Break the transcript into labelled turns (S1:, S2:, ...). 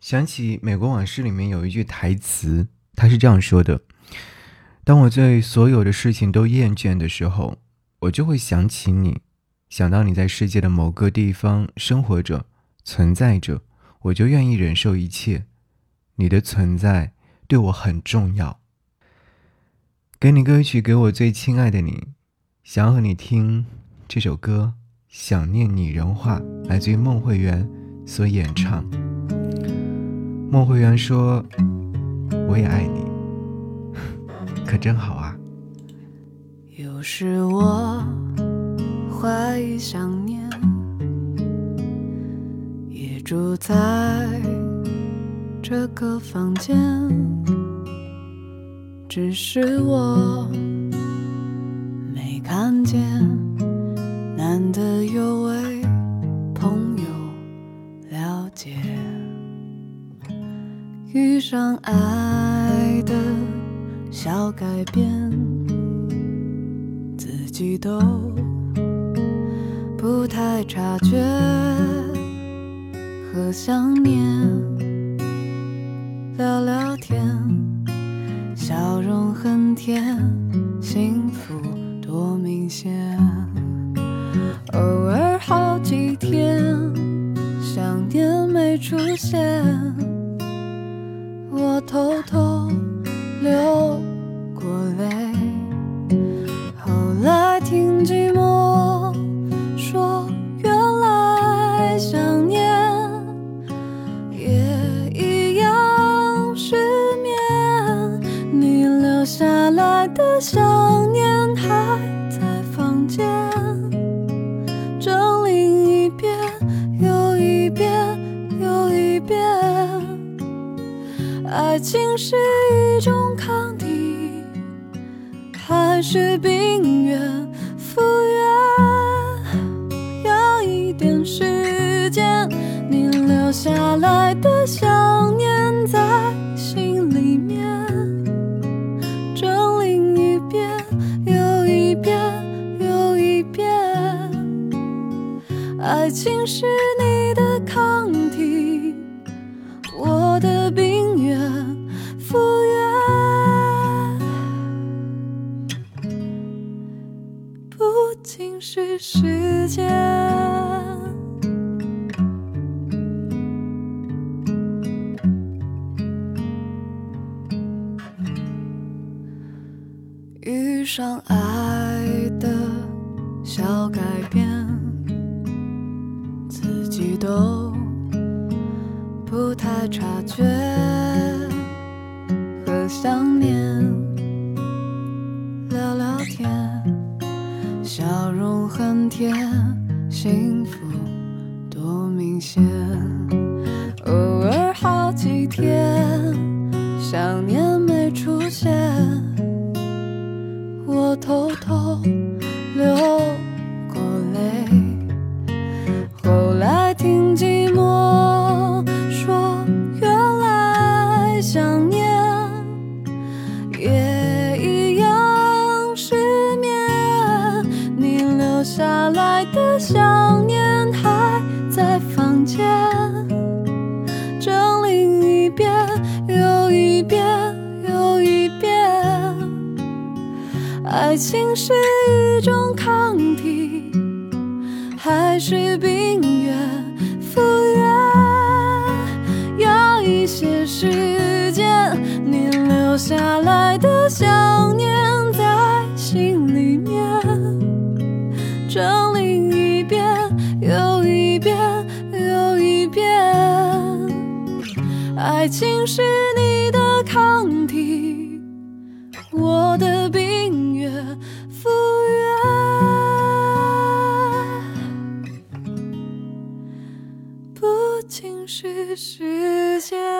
S1: 想起《美国往事》里面有一句台词，他是这样说的：“当我对所有的事情都厌倦的时候，我就会想起你，想到你在世界的某个地方生活着、存在着，我就愿意忍受一切。你的存在对我很重要。”给你歌曲，给我最亲爱的你，想要和你听这首歌《想念你人话》，来自于孟慧圆所演唱。孟慧圆说：“我也爱你，可真好啊。”
S2: 有时我会想念，也住在这个房间，只是我没看见，难得有位遇上爱的小改变，自己都不太察觉和想念，聊聊天，笑容很甜，幸福多明显。偶尔好几天，想念没出现。偷偷流过泪，后来听寂寞说，原来想念也一样失眠。你留下来的想念还在房间，爱情是一种抗体，还是病原复原？要一点时间，你留下来的想念在心里面，整理一遍又一遍又一遍。爱情是你的抗体，不仅是时间。遇上爱的小改变，自己都不太察觉和。想念，天，幸福多明显。偶尔好几天，想念没出现，我偷偷留下来的想念还在房间，整理一遍又一遍又一遍。爱情是一种抗体，还是病原复原？要一些时间，你留下来的想念爱情是你的抗体，我的病原复原，不仅是时间。